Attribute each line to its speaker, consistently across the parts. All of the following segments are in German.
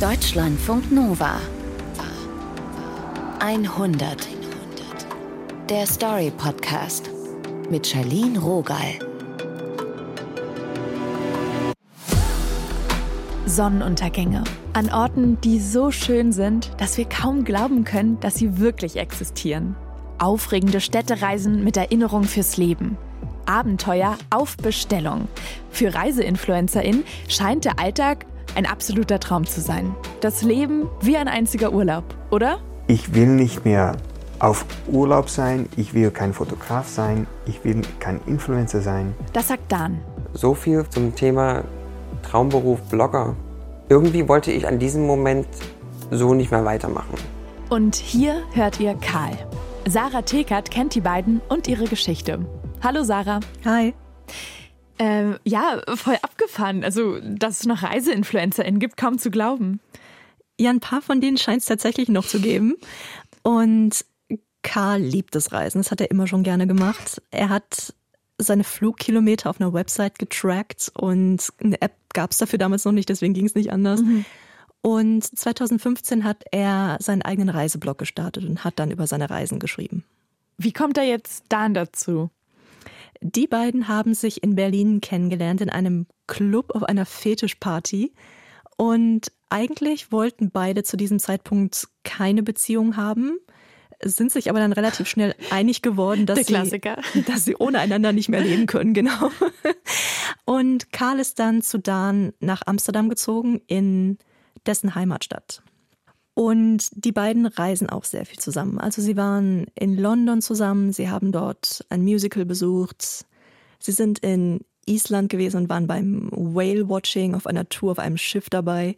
Speaker 1: Deutschlandfunk Nova 100 Der Story Podcast mit Charlene Rogal.
Speaker 2: Sonnenuntergänge an Orten, die so schön sind, dass wir kaum glauben können, dass sie wirklich existieren. Aufregende Städtereisen mit Erinnerung fürs Leben. Abenteuer auf Bestellung. Für ReiseinfluencerInnen scheint der Alltag ein absoluter Traum zu sein. Das Leben wie ein einziger Urlaub, oder?
Speaker 3: Ich will nicht mehr auf Urlaub sein, ich will kein Fotograf sein, ich will kein Influencer sein.
Speaker 2: Das sagt Dan.
Speaker 4: So viel zum Thema Traumberuf Blogger. Irgendwie wollte ich an diesem Moment so nicht mehr weitermachen.
Speaker 2: Und hier hört ihr Karl. Sarah Tekert kennt die beiden und ihre Geschichte. Hallo Sarah.
Speaker 5: Hi.
Speaker 2: Ähm, ja, voll abgefahren. Also, dass es noch ReiseinfluencerInnen gibt, kaum zu glauben.
Speaker 5: Ja, ein paar von denen scheint es tatsächlich noch zu geben. Und Karl liebt das Reisen. Das hat er immer schon gerne gemacht. Er hat seine Flugkilometer auf einer Website getrackt und eine App gab es dafür damals noch nicht, deswegen ging es nicht anders. Mhm. Und 2015 hat er seinen eigenen Reiseblog gestartet und hat dann über seine Reisen geschrieben.
Speaker 2: Wie kommt er jetzt dann dazu?
Speaker 5: Die beiden haben sich in Berlin kennengelernt in einem Club auf einer Fetischparty. Und eigentlich wollten beide zu diesem Zeitpunkt keine Beziehung haben, sind sich aber dann relativ schnell einig geworden, dass, Sie, dass sie ohne einander nicht mehr leben können, genau. Und Karl ist dann zu Dan nach Amsterdam gezogen, in dessen Heimatstadt. Und die beiden reisen auch sehr viel zusammen. Also sie waren in London zusammen, sie haben dort ein Musical besucht, sie sind in Island gewesen und waren beim Whale Watching auf einer Tour auf einem Schiff dabei.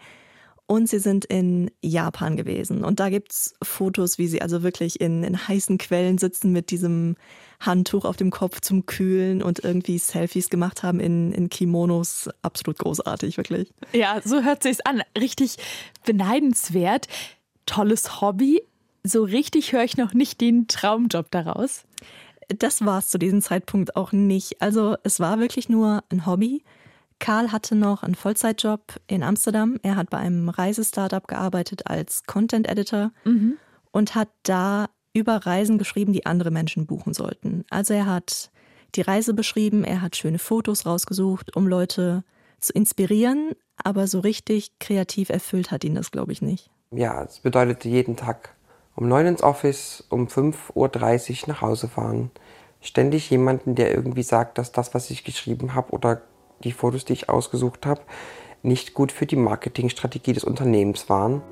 Speaker 5: Und sie sind in Japan gewesen. Und da gibt es Fotos, wie sie also wirklich in, in heißen Quellen sitzen mit diesem Handtuch auf dem Kopf zum Kühlen und irgendwie Selfies gemacht haben in, in Kimonos. Absolut großartig, wirklich.
Speaker 2: Ja, so hört sich's an. Richtig beneidenswert. Tolles Hobby. So richtig höre ich noch nicht den Traumjob daraus.
Speaker 5: Das war es zu diesem Zeitpunkt auch nicht. Also es war wirklich nur ein Hobby. Karl hatte noch einen Vollzeitjob in Amsterdam. Er hat bei einem Reisestartup gearbeitet als Content Editor mhm. und hat da über Reisen geschrieben, die andere Menschen buchen sollten. Also er hat die Reise beschrieben, er hat schöne Fotos rausgesucht, um Leute zu inspirieren, aber so richtig kreativ erfüllt hat ihn das, glaube ich, nicht.
Speaker 4: Ja, es bedeutete jeden Tag um neun ins Office, um 5.30 Uhr nach Hause fahren. Ständig jemanden, der irgendwie sagt, dass das, was ich geschrieben habe oder die Fotos, die ich ausgesucht habe, nicht gut für die Marketingstrategie des Unternehmens waren.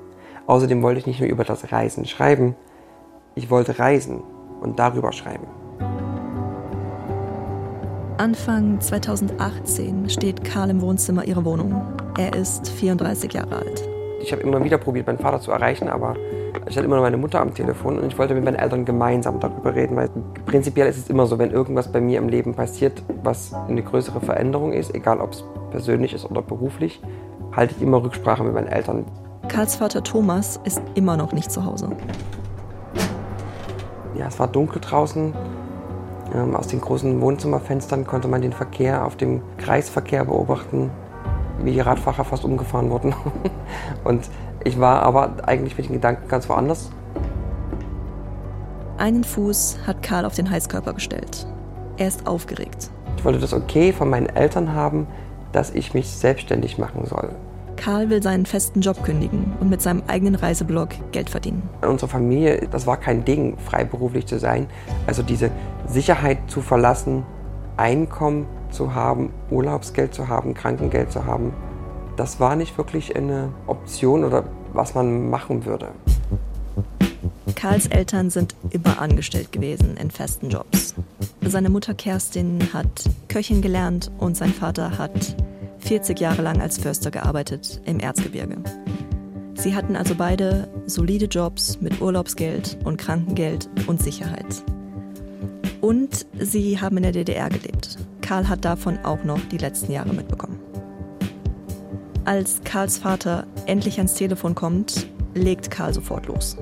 Speaker 4: Außerdem wollte ich nicht nur über das Reisen schreiben, ich wollte reisen und darüber schreiben.
Speaker 5: Anfang 2018 steht Karl im Wohnzimmer ihrer Wohnung. Er ist 34 Jahre alt.
Speaker 4: Ich habe immer wieder probiert, meinen Vater zu erreichen, aber ich hatte immer noch meine Mutter am Telefon und ich wollte mit meinen Eltern gemeinsam darüber reden, weil prinzipiell ist es immer so, wenn irgendwas bei mir im Leben passiert, was eine größere Veränderung ist, egal ob es persönlich ist oder beruflich, halte ich immer Rücksprache mit meinen Eltern.
Speaker 5: Karls Vater Thomas ist immer noch nicht zu Hause.
Speaker 4: Ja, es war dunkel draußen. Ähm, aus den großen Wohnzimmerfenstern konnte man den Verkehr auf dem Kreisverkehr beobachten, wie die Radfahrer fast umgefahren wurden. Und ich war aber eigentlich mit den Gedanken ganz woanders.
Speaker 5: Einen Fuß hat Karl auf den Heißkörper gestellt. Er ist aufgeregt.
Speaker 4: Ich wollte das okay von meinen Eltern haben, dass ich mich selbstständig machen soll.
Speaker 5: Karl will seinen festen Job kündigen und mit seinem eigenen Reiseblog Geld verdienen.
Speaker 4: In unserer Familie, das war kein Ding, freiberuflich zu sein. Also diese Sicherheit zu verlassen, Einkommen zu haben, Urlaubsgeld zu haben, Krankengeld zu haben, das war nicht wirklich eine Option oder was man machen würde.
Speaker 5: Karls Eltern sind immer angestellt gewesen in festen Jobs. Seine Mutter Kerstin hat Köchin gelernt und sein Vater hat 40 Jahre lang als Förster gearbeitet im Erzgebirge. Sie hatten also beide solide Jobs mit Urlaubsgeld und Krankengeld und Sicherheit. Und sie haben in der DDR gelebt. Karl hat davon auch noch die letzten Jahre mitbekommen. Als Karls Vater endlich ans Telefon kommt, legt Karl sofort los.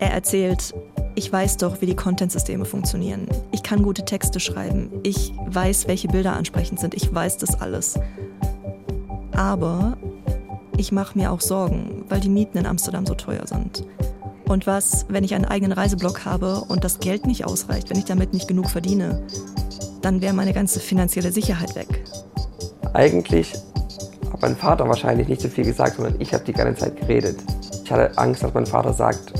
Speaker 5: Er erzählt, ich weiß doch, wie die Content-Systeme funktionieren. Ich kann gute Texte schreiben. Ich weiß, welche Bilder ansprechend sind. Ich weiß das alles. Aber ich mache mir auch Sorgen, weil die Mieten in Amsterdam so teuer sind. Und was, wenn ich einen eigenen Reiseblog habe und das Geld nicht ausreicht, wenn ich damit nicht genug verdiene? Dann wäre meine ganze finanzielle Sicherheit weg.
Speaker 4: Eigentlich hat mein Vater wahrscheinlich nicht so viel gesagt, sondern ich habe die ganze Zeit geredet. Ich hatte Angst, dass mein Vater sagt,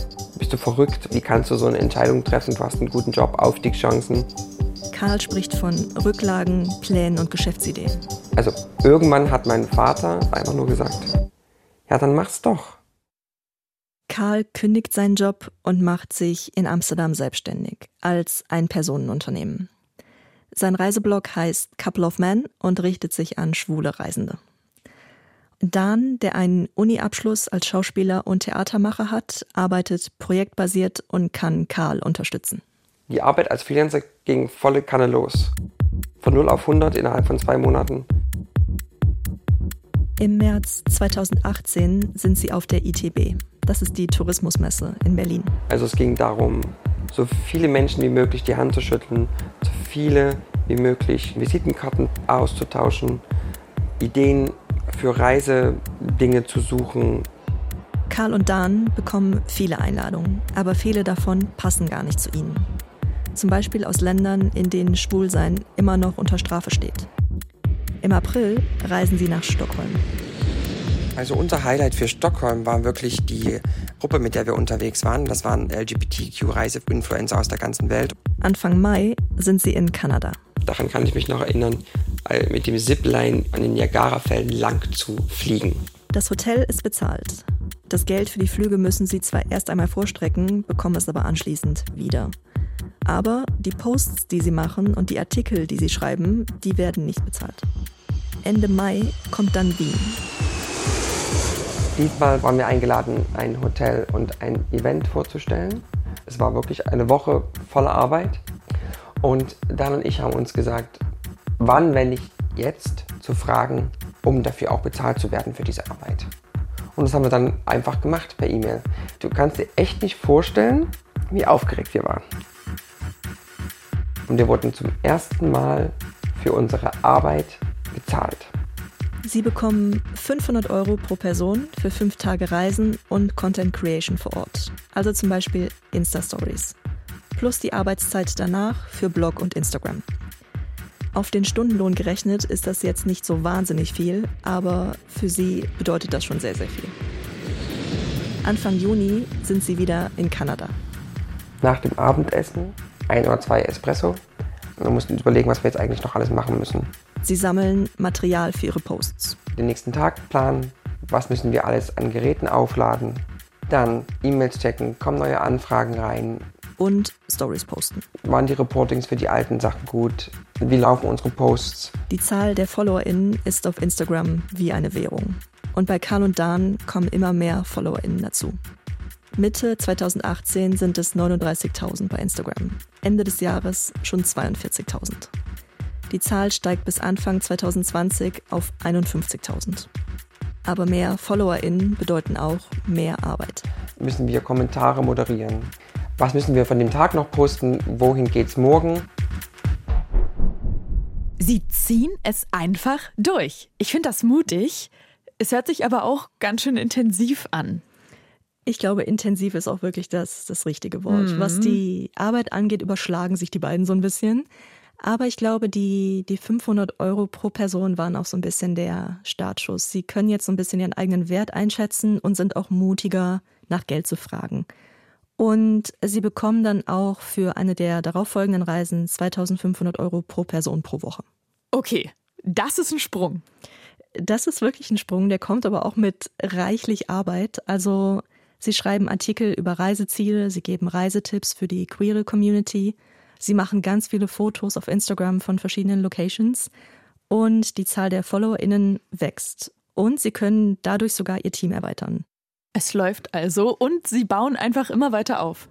Speaker 4: bist du verrückt? Wie kannst du so eine Entscheidung treffen? Du hast einen guten Job, Aufstiegschancen.
Speaker 5: Karl spricht von Rücklagen, Plänen und Geschäftsideen.
Speaker 4: Also irgendwann hat mein Vater einfach nur gesagt, ja, dann mach's doch.
Speaker 5: Karl kündigt seinen Job und macht sich in Amsterdam selbstständig als ein Personenunternehmen. Sein Reiseblog heißt Couple of Men und richtet sich an schwule Reisende. Dan, der einen Uni-Abschluss als Schauspieler und Theatermacher hat, arbeitet projektbasiert und kann Karl unterstützen.
Speaker 4: Die Arbeit als Freelancer ging volle Kanne los. Von 0 auf 100 innerhalb von zwei Monaten.
Speaker 5: Im März 2018 sind sie auf der ITB. Das ist die Tourismusmesse in Berlin.
Speaker 4: Also es ging darum, so viele Menschen wie möglich die Hand zu schütteln, so viele wie möglich Visitenkarten auszutauschen, Ideen für Reisedinge zu suchen.
Speaker 5: Karl und Dan bekommen viele Einladungen, aber viele davon passen gar nicht zu ihnen. Zum Beispiel aus Ländern, in denen Schwulsein immer noch unter Strafe steht. Im April reisen sie nach Stockholm.
Speaker 4: Also unser Highlight für Stockholm war wirklich die Gruppe, mit der wir unterwegs waren. Das waren LGBTQ-Reise-Influencer aus der ganzen Welt.
Speaker 5: Anfang Mai sind sie in Kanada.
Speaker 4: Daran kann ich mich noch erinnern, mit dem Zipline an den Niagarafällen lang zu fliegen.
Speaker 5: Das Hotel ist bezahlt. Das Geld für die Flüge müssen sie zwar erst einmal vorstrecken, bekommen es aber anschließend wieder. Aber die Posts, die sie machen und die Artikel, die sie schreiben, die werden nicht bezahlt. Ende Mai kommt dann Wien.
Speaker 4: Diesmal waren wir eingeladen, ein Hotel und ein Event vorzustellen. Es war wirklich eine Woche voller Arbeit. Und Dan und ich haben uns gesagt, wann, wenn nicht jetzt, zu fragen, um dafür auch bezahlt zu werden für diese Arbeit. Und das haben wir dann einfach gemacht per E-Mail. Du kannst dir echt nicht vorstellen, wie aufgeregt wir waren. Und wir wurden zum ersten Mal für unsere Arbeit bezahlt.
Speaker 5: Sie bekommen 500 Euro pro Person für fünf Tage Reisen und Content Creation vor Ort. Also zum Beispiel Insta-Stories. Plus die Arbeitszeit danach für Blog und Instagram. Auf den Stundenlohn gerechnet ist das jetzt nicht so wahnsinnig viel, aber für sie bedeutet das schon sehr, sehr viel. Anfang Juni sind sie wieder in Kanada.
Speaker 4: Nach dem Abendessen ein oder zwei Espresso. Und wir mussten überlegen, was wir jetzt eigentlich noch alles machen müssen.
Speaker 5: Sie sammeln Material für ihre Posts.
Speaker 4: Den nächsten Tag planen, was müssen wir alles an Geräten aufladen. Dann E-Mails checken, kommen neue Anfragen rein.
Speaker 5: Und Stories posten.
Speaker 4: Waren die Reportings für die alten Sachen gut? Wie laufen unsere Posts?
Speaker 5: Die Zahl der FollowerInnen ist auf Instagram wie eine Währung. Und bei Karl und Dan kommen immer mehr FollowerInnen dazu. Mitte 2018 sind es 39.000 bei Instagram. Ende des Jahres schon 42.000. Die Zahl steigt bis Anfang 2020 auf 51.000. Aber mehr FollowerInnen bedeuten auch mehr Arbeit.
Speaker 4: Müssen wir Kommentare moderieren? Was müssen wir von dem Tag noch posten? Wohin geht's morgen?
Speaker 2: Sie ziehen es einfach durch. Ich finde das mutig. Es hört sich aber auch ganz schön intensiv an.
Speaker 5: Ich glaube, intensiv ist auch wirklich das, das richtige Wort. Mhm. Was die Arbeit angeht, überschlagen sich die beiden so ein bisschen. Aber ich glaube, die, die 500 Euro pro Person waren auch so ein bisschen der Startschuss. Sie können jetzt so ein bisschen ihren eigenen Wert einschätzen und sind auch mutiger, nach Geld zu fragen. Und sie bekommen dann auch für eine der darauffolgenden Reisen 2500 Euro pro Person pro Woche.
Speaker 2: Okay, das ist ein Sprung.
Speaker 5: Das ist wirklich ein Sprung, der kommt aber auch mit reichlich Arbeit. Also sie schreiben Artikel über Reiseziele, sie geben Reisetipps für die queere Community Sie machen ganz viele Fotos auf Instagram von verschiedenen Locations und die Zahl der FollowerInnen wächst. Und sie können dadurch sogar ihr Team erweitern.
Speaker 2: Es läuft also und sie bauen einfach immer weiter auf.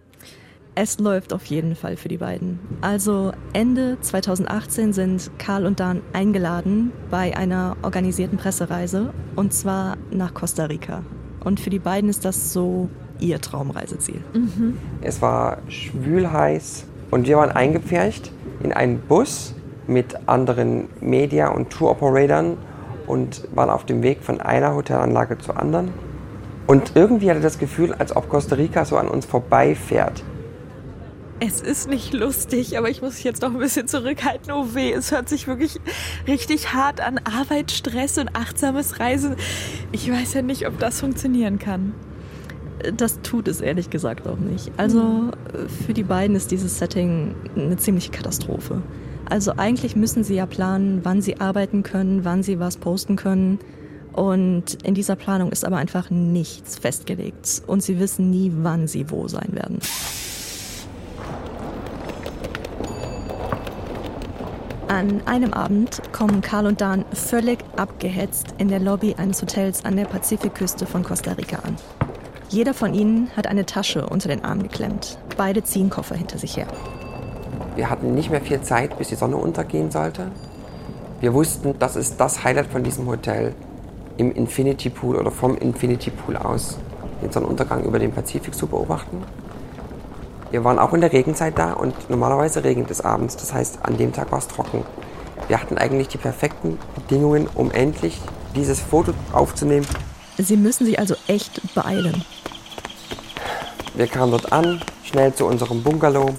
Speaker 5: Es läuft auf jeden Fall für die beiden. Also Ende 2018 sind Karl und Dan eingeladen bei einer organisierten Pressereise und zwar nach Costa Rica. Und für die beiden ist das so ihr Traumreiseziel.
Speaker 4: Mhm. Es war schwül heiß, und wir waren eingepfercht in einen Bus mit anderen Media- und Tour-Operatoren und waren auf dem Weg von einer Hotelanlage zur anderen. Und irgendwie hatte das Gefühl, als ob Costa Rica so an uns vorbeifährt.
Speaker 2: Es ist nicht lustig, aber ich muss mich jetzt noch ein bisschen zurückhalten. Oh weh, es hört sich wirklich richtig hart an. Arbeit, Stress und achtsames Reisen. Ich weiß ja nicht, ob das funktionieren kann.
Speaker 5: Das tut es ehrlich gesagt auch nicht. Also für die beiden ist dieses Setting eine ziemliche Katastrophe. Also eigentlich müssen sie ja planen, wann sie arbeiten können, wann sie was posten können. Und in dieser Planung ist aber einfach nichts festgelegt. Und sie wissen nie, wann sie wo sein werden. An einem Abend kommen Karl und Dan völlig abgehetzt in der Lobby eines Hotels an der Pazifikküste von Costa Rica an. Jeder von ihnen hat eine Tasche unter den Arm geklemmt. Beide ziehen Koffer hinter sich her.
Speaker 4: Wir hatten nicht mehr viel Zeit, bis die Sonne untergehen sollte. Wir wussten, das ist das Highlight von diesem Hotel, im Infinity Pool oder vom Infinity Pool aus den Sonnenuntergang über den Pazifik zu beobachten. Wir waren auch in der Regenzeit da und normalerweise regnet es abends. Das heißt, an dem Tag war es trocken. Wir hatten eigentlich die perfekten Bedingungen, um endlich dieses Foto aufzunehmen.
Speaker 5: Sie müssen sich also echt beeilen.
Speaker 4: Wir kamen dort an, schnell zu unserem Bungalow,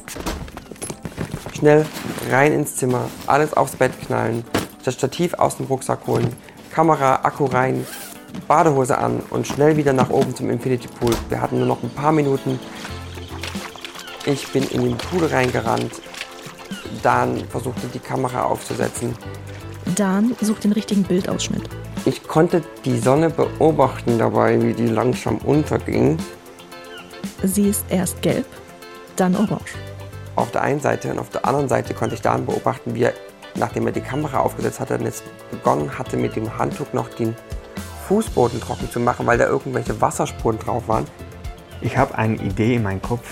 Speaker 4: schnell rein ins Zimmer, alles aufs Bett knallen, das Stativ aus dem Rucksack holen, Kamera, Akku rein, Badehose an und schnell wieder nach oben zum Infinity Pool. Wir hatten nur noch ein paar Minuten, ich bin in den Pool reingerannt. Dan versuchte die Kamera aufzusetzen.
Speaker 5: Dan sucht den richtigen Bildausschnitt.
Speaker 4: Ich konnte die Sonne beobachten dabei, wie die langsam unterging.
Speaker 5: Sie ist erst gelb, dann orange.
Speaker 4: Auf der einen Seite und auf der anderen Seite konnte ich Dan beobachten, wie er, nachdem er die Kamera aufgesetzt hatte, jetzt begonnen hatte, mit dem Handtuch noch den Fußboden trocken zu machen, weil da irgendwelche Wasserspuren drauf waren.
Speaker 3: Ich habe eine Idee in meinem Kopf,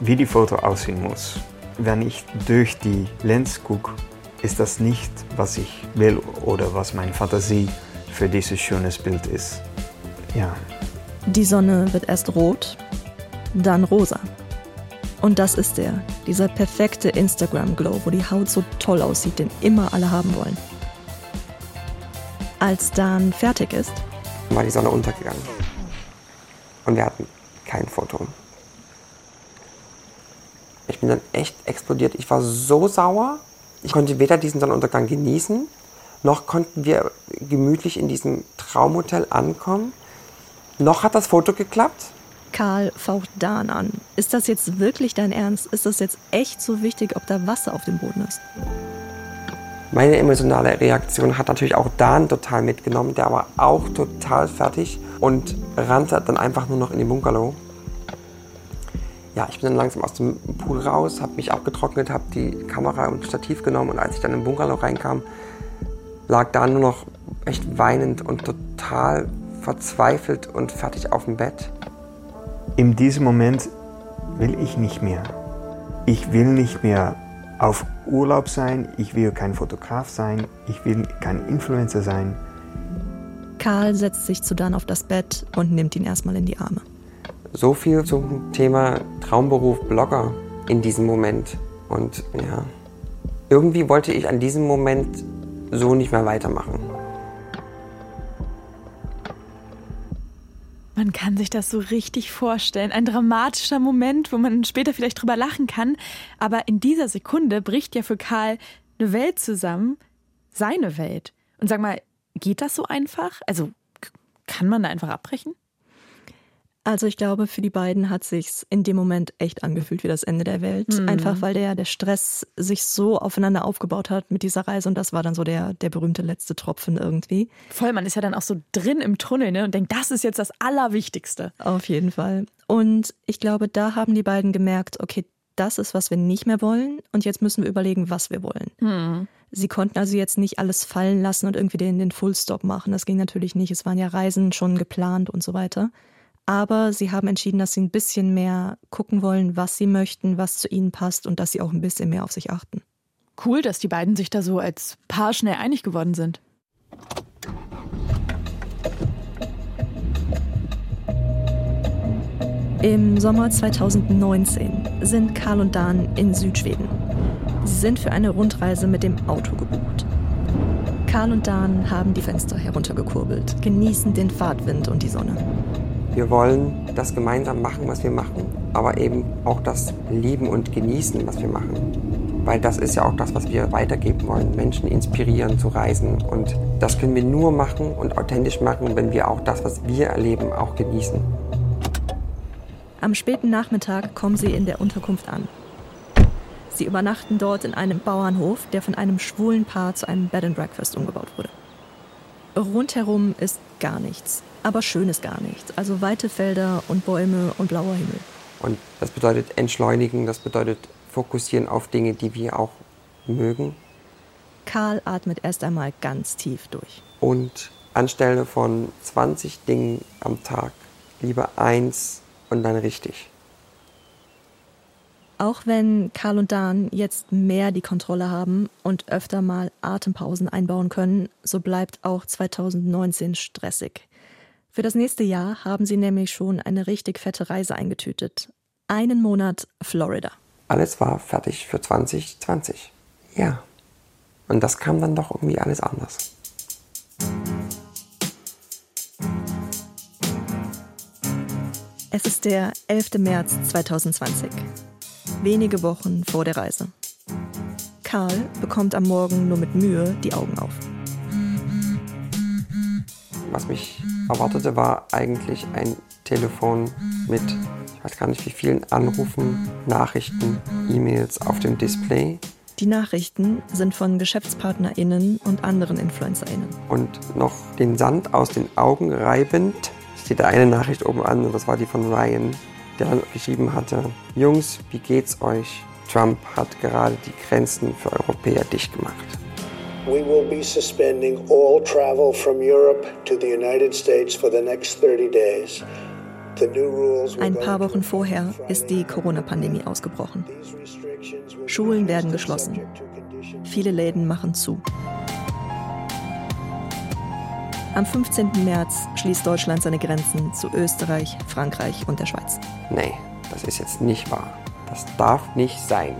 Speaker 3: wie die Foto aussehen muss. Wenn ich durch die Lens gucke, ist das nicht, was ich will oder was meine Fantasie für dieses schönes Bild ist. Ja.
Speaker 5: Die Sonne wird erst rot, dann rosa. Und das ist der, dieser perfekte Instagram-Glow, wo die Haut so toll aussieht, den immer alle haben wollen. Als dann fertig ist,
Speaker 4: war die Sonne untergegangen. Und wir hatten kein Foto. Ich bin dann echt explodiert. Ich war so sauer. Ich konnte weder diesen Sonnenuntergang genießen, noch konnten wir gemütlich in diesem Traumhotel ankommen. Noch hat das Foto geklappt.
Speaker 5: Karl faucht Dan an. Ist das jetzt wirklich dein Ernst? Ist das jetzt echt so wichtig, ob da Wasser auf dem Boden ist?
Speaker 4: Meine emotionale Reaktion hat natürlich auch Dan total mitgenommen. Der war auch total fertig und rannte dann einfach nur noch in den Bungalow ja, ich bin dann langsam aus dem Pool raus, habe mich abgetrocknet, habe die Kamera und Stativ genommen und als ich dann im Bungalow reinkam, lag da nur noch echt weinend und total verzweifelt und fertig auf dem Bett.
Speaker 3: In diesem Moment will ich nicht mehr. Ich will nicht mehr auf Urlaub sein, ich will kein Fotograf sein, ich will kein Influencer sein.
Speaker 5: Karl setzt sich zu Dan auf das Bett und nimmt ihn erstmal in die Arme.
Speaker 4: So viel zum Thema Traumberuf Blogger in diesem Moment. Und ja, irgendwie wollte ich an diesem Moment so nicht mehr weitermachen.
Speaker 2: Man kann sich das so richtig vorstellen. Ein dramatischer Moment, wo man später vielleicht drüber lachen kann. Aber in dieser Sekunde bricht ja für Karl eine Welt zusammen, seine Welt. Und sag mal, geht das so einfach? Also kann man da einfach abbrechen?
Speaker 5: Also ich glaube, für die beiden hat sich's in dem Moment echt angefühlt wie das Ende der Welt. Mhm. Einfach weil der, der Stress sich so aufeinander aufgebaut hat mit dieser Reise und das war dann so der, der berühmte letzte Tropfen irgendwie.
Speaker 2: Voll, man ist ja dann auch so drin im Tunnel ne, und denkt, das ist jetzt das Allerwichtigste.
Speaker 5: Auf jeden Fall. Und ich glaube, da haben die beiden gemerkt, okay, das ist, was wir nicht mehr wollen und jetzt müssen wir überlegen, was wir wollen. Mhm. Sie konnten also jetzt nicht alles fallen lassen und irgendwie den, den Fullstop machen. Das ging natürlich nicht. Es waren ja Reisen schon geplant und so weiter. Aber sie haben entschieden, dass sie ein bisschen mehr gucken wollen, was sie möchten, was zu ihnen passt und dass sie auch ein bisschen mehr auf sich achten.
Speaker 2: Cool, dass die beiden sich da so als Paar schnell einig geworden sind.
Speaker 5: Im Sommer 2019 sind Karl und Dan in Südschweden. Sie sind für eine Rundreise mit dem Auto gebucht. Karl und Dan haben die Fenster heruntergekurbelt, genießen den Fahrtwind und die Sonne.
Speaker 4: Wir wollen das gemeinsam machen, was wir machen, aber eben auch das lieben und genießen, was wir machen. Weil das ist ja auch das, was wir weitergeben wollen, Menschen inspirieren zu reisen. Und das können wir nur machen und authentisch machen, wenn wir auch das, was wir erleben, auch genießen.
Speaker 5: Am späten Nachmittag kommen sie in der Unterkunft an. Sie übernachten dort in einem Bauernhof, der von einem schwulen Paar zu einem Bed and Breakfast umgebaut wurde. Rundherum ist gar nichts, aber schönes gar nichts. Also weite Felder und Bäume und blauer Himmel.
Speaker 4: Und das bedeutet entschleunigen, das bedeutet fokussieren auf Dinge, die wir auch mögen.
Speaker 5: Karl atmet erst einmal ganz tief durch.
Speaker 4: Und anstelle von 20 Dingen am Tag lieber eins und dann richtig.
Speaker 5: Auch wenn Karl und Dan jetzt mehr die Kontrolle haben und öfter mal Atempausen einbauen können, so bleibt auch 2019 stressig. Für das nächste Jahr haben sie nämlich schon eine richtig fette Reise eingetütet. Einen Monat Florida.
Speaker 4: Alles war fertig für 2020. Ja. Und das kam dann doch irgendwie alles anders.
Speaker 5: Es ist der 11. März 2020 wenige Wochen vor der Reise. Karl bekommt am Morgen nur mit Mühe die Augen auf.
Speaker 4: Was mich erwartete, war eigentlich ein Telefon mit, ich weiß gar nicht wie vielen Anrufen, Nachrichten, E-Mails auf dem Display.
Speaker 5: Die Nachrichten sind von GeschäftspartnerInnen und anderen InfluencerInnen.
Speaker 4: Und noch den Sand aus den Augen reibend steht da eine Nachricht oben an und das war die von Ryan der dann geschrieben hatte, Jungs, wie geht's euch? Trump hat gerade die Grenzen für Europäer dicht gemacht. We will be suspending all travel from Europe to the United States for the next 30 days.
Speaker 5: Ein paar Wochen vorher ist die Corona-Pandemie ausgebrochen. Schulen werden geschlossen. Viele Läden machen zu. Am 15. März schließt Deutschland seine Grenzen zu Österreich, Frankreich und der Schweiz.
Speaker 4: Nee, das ist jetzt nicht wahr. Das darf nicht sein.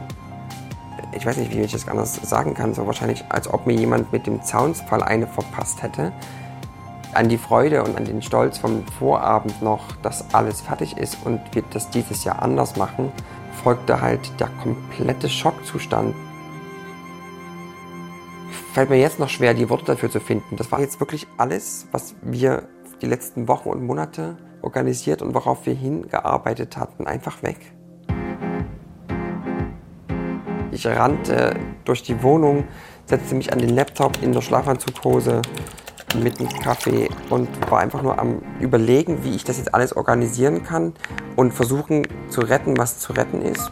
Speaker 4: Ich weiß nicht, wie ich das anders sagen kann. So wahrscheinlich, als ob mir jemand mit dem Zaunsfall eine verpasst hätte. An die Freude und an den Stolz vom Vorabend noch, dass alles fertig ist und wir das dieses Jahr anders machen, folgte halt der komplette Schockzustand fällt mir jetzt noch schwer, die Worte dafür zu finden. Das war jetzt wirklich alles, was wir die letzten Wochen und Monate organisiert und worauf wir hingearbeitet hatten, einfach weg. Ich rannte durch die Wohnung, setzte mich an den Laptop in der Schlafanzughose mit einem Kaffee und war einfach nur am Überlegen, wie ich das jetzt alles organisieren kann und versuchen zu retten, was zu retten ist.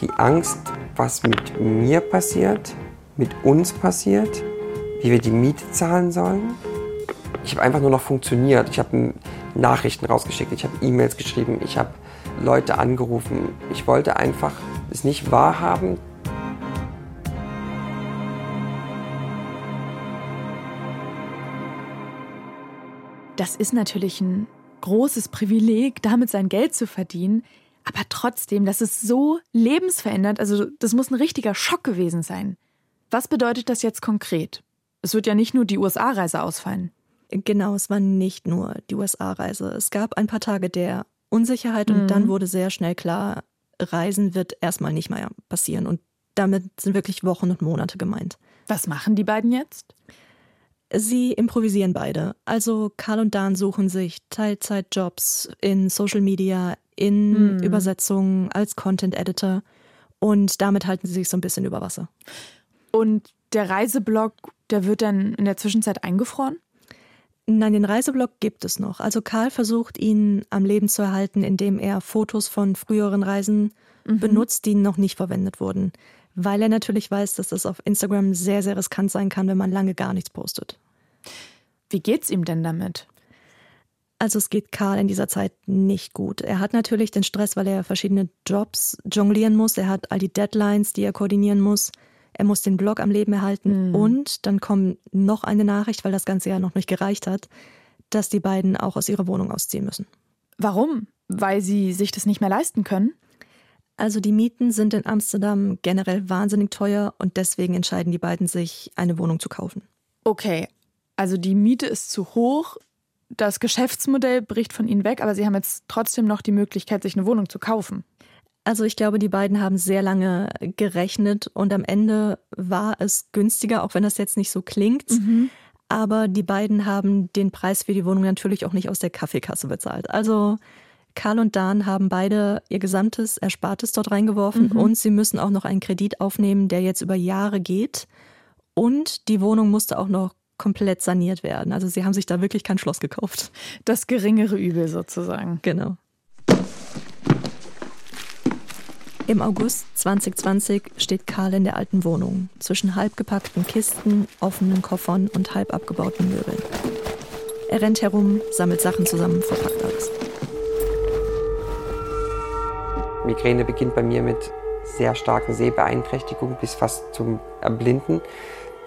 Speaker 4: Die Angst, was mit mir passiert, mit uns passiert, wie wir die Miete zahlen sollen. Ich habe einfach nur noch funktioniert. Ich habe Nachrichten rausgeschickt, ich habe E-Mails geschrieben, ich habe Leute angerufen. Ich wollte einfach es nicht wahrhaben.
Speaker 2: Das ist natürlich ein großes Privileg, damit sein Geld zu verdienen. Aber trotzdem, das ist so lebensverändert. Also, das muss ein richtiger Schock gewesen sein. Was bedeutet das jetzt konkret? Es wird ja nicht nur die USA-Reise ausfallen.
Speaker 5: Genau, es war nicht nur die USA-Reise. Es gab ein paar Tage der Unsicherheit und mhm. dann wurde sehr schnell klar, Reisen wird erstmal nicht mehr passieren. Und damit sind wirklich Wochen und Monate gemeint.
Speaker 2: Was machen die beiden jetzt?
Speaker 5: Sie improvisieren beide. Also Karl und Dan suchen sich Teilzeitjobs in Social Media, in mhm. Übersetzungen, als Content Editor. Und damit halten sie sich so ein bisschen über Wasser.
Speaker 2: Und der Reiseblog, der wird dann in der Zwischenzeit eingefroren?
Speaker 5: Nein, den Reiseblog gibt es noch. Also Karl versucht ihn am Leben zu erhalten, indem er Fotos von früheren Reisen mhm. benutzt, die noch nicht verwendet wurden. Weil er natürlich weiß, dass das auf Instagram sehr, sehr riskant sein kann, wenn man lange gar nichts postet.
Speaker 2: Wie geht's ihm denn damit?
Speaker 5: Also es geht Karl in dieser Zeit nicht gut. Er hat natürlich den Stress, weil er verschiedene Jobs jonglieren muss. Er hat all die Deadlines, die er koordinieren muss er muss den Blog am Leben erhalten mhm. und dann kommt noch eine Nachricht, weil das Ganze ja noch nicht gereicht hat, dass die beiden auch aus ihrer Wohnung ausziehen müssen.
Speaker 2: Warum? Weil sie sich das nicht mehr leisten können?
Speaker 5: Also die Mieten sind in Amsterdam generell wahnsinnig teuer und deswegen entscheiden die beiden sich, eine Wohnung zu kaufen.
Speaker 2: Okay, also die Miete ist zu hoch, das Geschäftsmodell bricht von ihnen weg, aber sie haben jetzt trotzdem noch die Möglichkeit, sich eine Wohnung zu kaufen.
Speaker 5: Also ich glaube, die beiden haben sehr lange gerechnet und am Ende war es günstiger, auch wenn das jetzt nicht so klingt. Mhm. Aber die beiden haben den Preis für die Wohnung natürlich auch nicht aus der Kaffeekasse bezahlt. Also Karl und Dan haben beide ihr gesamtes Erspartes dort reingeworfen mhm. und sie müssen auch noch einen Kredit aufnehmen, der jetzt über Jahre geht. Und die Wohnung musste auch noch komplett saniert werden. Also sie haben sich da wirklich kein Schloss gekauft.
Speaker 2: Das geringere Übel sozusagen.
Speaker 5: Genau. Im August 2020 steht Karl in der alten Wohnung, zwischen halb gepackten Kisten, offenen Koffern und halb abgebauten Möbeln. Er rennt herum, sammelt Sachen zusammen, verpackt alles.
Speaker 4: Migräne beginnt bei mir mit sehr starken Sehbeeinträchtigungen bis fast zum Erblinden.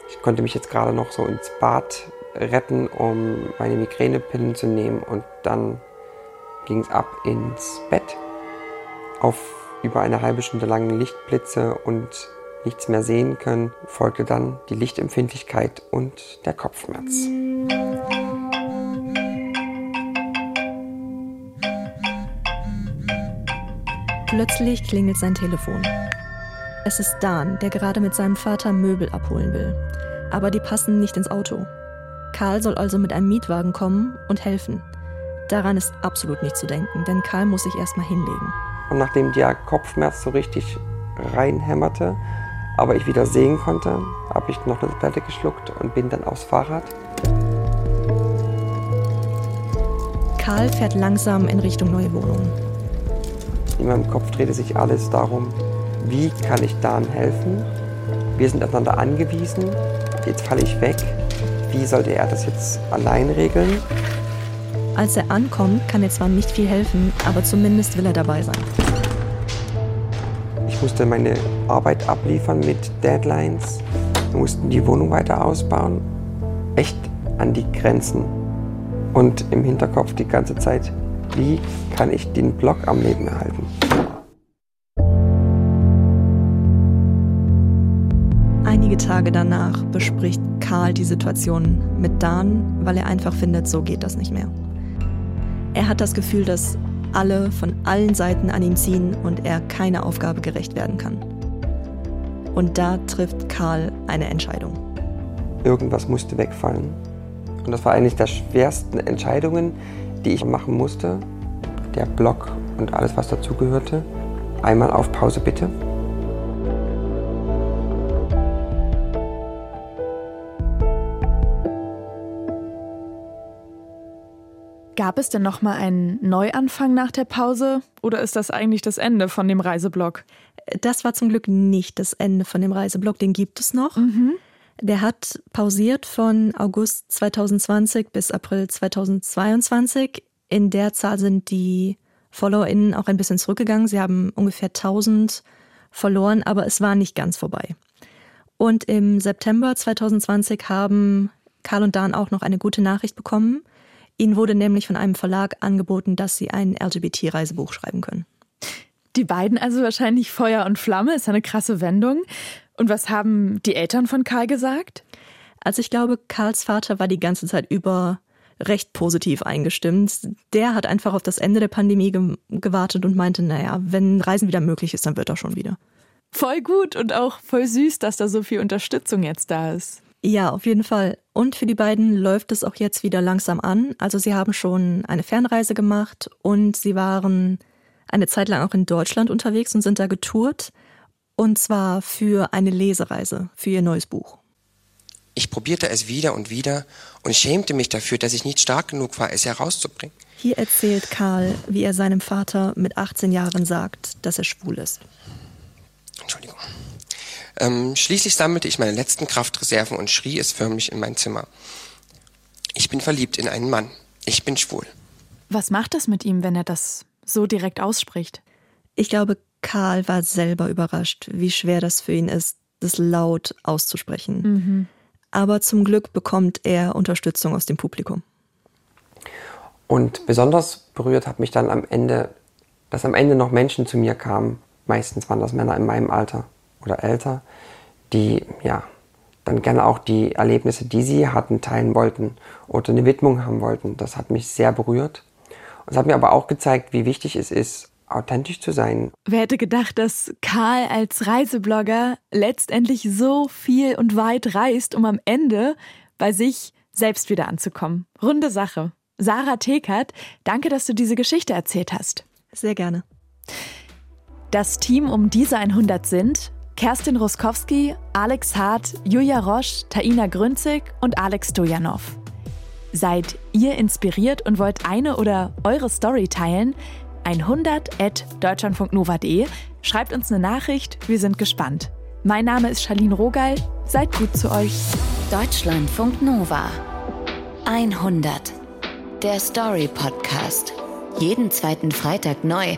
Speaker 4: Ich konnte mich jetzt gerade noch so ins Bad retten, um meine Migränepillen zu nehmen und dann ging es ab ins Bett auf über eine halbe Stunde langen Lichtblitze und nichts mehr sehen können, folgte dann die Lichtempfindlichkeit und der Kopfschmerz.
Speaker 5: Plötzlich klingelt sein Telefon. Es ist Dan, der gerade mit seinem Vater Möbel abholen will. Aber die passen nicht ins Auto. Karl soll also mit einem Mietwagen kommen und helfen. Daran ist absolut nicht zu denken, denn Karl muss sich erstmal hinlegen.
Speaker 4: Und nachdem der Kopfschmerz so richtig reinhämmerte, aber ich wieder sehen konnte, habe ich noch eine Tablette geschluckt und bin dann aufs Fahrrad.
Speaker 5: Karl fährt langsam in Richtung neue Wohnung.
Speaker 4: In meinem Kopf drehte sich alles darum, wie kann ich Dan helfen? Wir sind aufeinander angewiesen. Jetzt falle ich weg. Wie sollte er das jetzt allein regeln?
Speaker 5: Als er ankommt, kann er zwar nicht viel helfen, aber zumindest will er dabei sein.
Speaker 4: Ich musste meine Arbeit abliefern mit Deadlines. Wir mussten die Wohnung weiter ausbauen. Echt an die Grenzen. Und im Hinterkopf die ganze Zeit, wie kann ich den Blog am Leben erhalten?
Speaker 5: Einige Tage danach bespricht Karl die Situation mit Dan, weil er einfach findet, so geht das nicht mehr. Er hat das Gefühl, dass alle von allen Seiten an ihm ziehen und er keiner Aufgabe gerecht werden kann. Und da trifft Karl eine Entscheidung.
Speaker 4: Irgendwas musste wegfallen. Und das war eine der schwersten Entscheidungen, die ich machen musste. Der Blog und alles, was dazugehörte. Einmal auf Pause bitte.
Speaker 2: Gab es denn noch mal einen Neuanfang nach der Pause oder ist das eigentlich das Ende von dem Reiseblock?
Speaker 5: Das war zum Glück nicht das Ende von dem Reiseblock, den gibt es noch. Mhm. Der hat pausiert von August 2020 bis April 2022. In der Zahl sind die FollowerInnen auch ein bisschen zurückgegangen. Sie haben ungefähr 1000 verloren, aber es war nicht ganz vorbei. Und im September 2020 haben Karl und Dan auch noch eine gute Nachricht bekommen. Ihnen wurde nämlich von einem Verlag angeboten, dass sie ein LGBT-Reisebuch schreiben können.
Speaker 2: Die beiden also wahrscheinlich Feuer und Flamme, ist eine krasse Wendung. Und was haben die Eltern von Karl gesagt?
Speaker 5: Also ich glaube, Karls Vater war die ganze Zeit über recht positiv eingestimmt. Der hat einfach auf das Ende der Pandemie ge gewartet und meinte, naja, wenn Reisen wieder möglich ist, dann wird er schon wieder.
Speaker 2: Voll gut und auch voll süß, dass da so viel Unterstützung jetzt da ist.
Speaker 5: Ja, auf jeden Fall. Und für die beiden läuft es auch jetzt wieder langsam an. Also sie haben schon eine Fernreise gemacht und sie waren eine Zeit lang auch in Deutschland unterwegs und sind da getourt. Und zwar für eine Lesereise, für ihr neues Buch.
Speaker 6: Ich probierte es wieder und wieder und schämte mich dafür, dass ich nicht stark genug war, es herauszubringen.
Speaker 5: Hier erzählt Karl, wie er seinem Vater mit 18 Jahren sagt, dass er schwul ist.
Speaker 6: Entschuldigung. Ähm, schließlich sammelte ich meine letzten Kraftreserven und schrie es förmlich in mein Zimmer. Ich bin verliebt in einen Mann. Ich bin schwul.
Speaker 2: Was macht das mit ihm, wenn er das so direkt ausspricht?
Speaker 5: Ich glaube, Karl war selber überrascht, wie schwer das für ihn ist, das laut auszusprechen. Mhm. Aber zum Glück bekommt er Unterstützung aus dem Publikum.
Speaker 4: Und besonders berührt hat mich dann am Ende, dass am Ende noch Menschen zu mir kamen. Meistens waren das Männer in meinem Alter oder älter, die ja dann gerne auch die Erlebnisse, die sie hatten, teilen wollten oder eine Widmung haben wollten. Das hat mich sehr berührt. Es hat mir aber auch gezeigt, wie wichtig es ist, authentisch zu sein.
Speaker 2: Wer hätte gedacht, dass Karl als Reiseblogger letztendlich so viel und weit reist, um am Ende bei sich selbst wieder anzukommen? Runde Sache. Sarah Tekert, danke, dass du diese Geschichte erzählt hast.
Speaker 5: Sehr gerne.
Speaker 2: Das Team um diese 100 sind Kerstin Roskowski, Alex Hart, Julia Roche, Taina Grünzig und Alex Stojanov. Seid ihr inspiriert und wollt eine oder eure Story teilen? 100 at deutschlandfunknova.de. Schreibt uns eine Nachricht, wir sind gespannt. Mein Name ist Charlene Rogal, seid gut zu euch.
Speaker 1: Deutschlandfunk Nova 100. Der Story Podcast. Jeden zweiten Freitag neu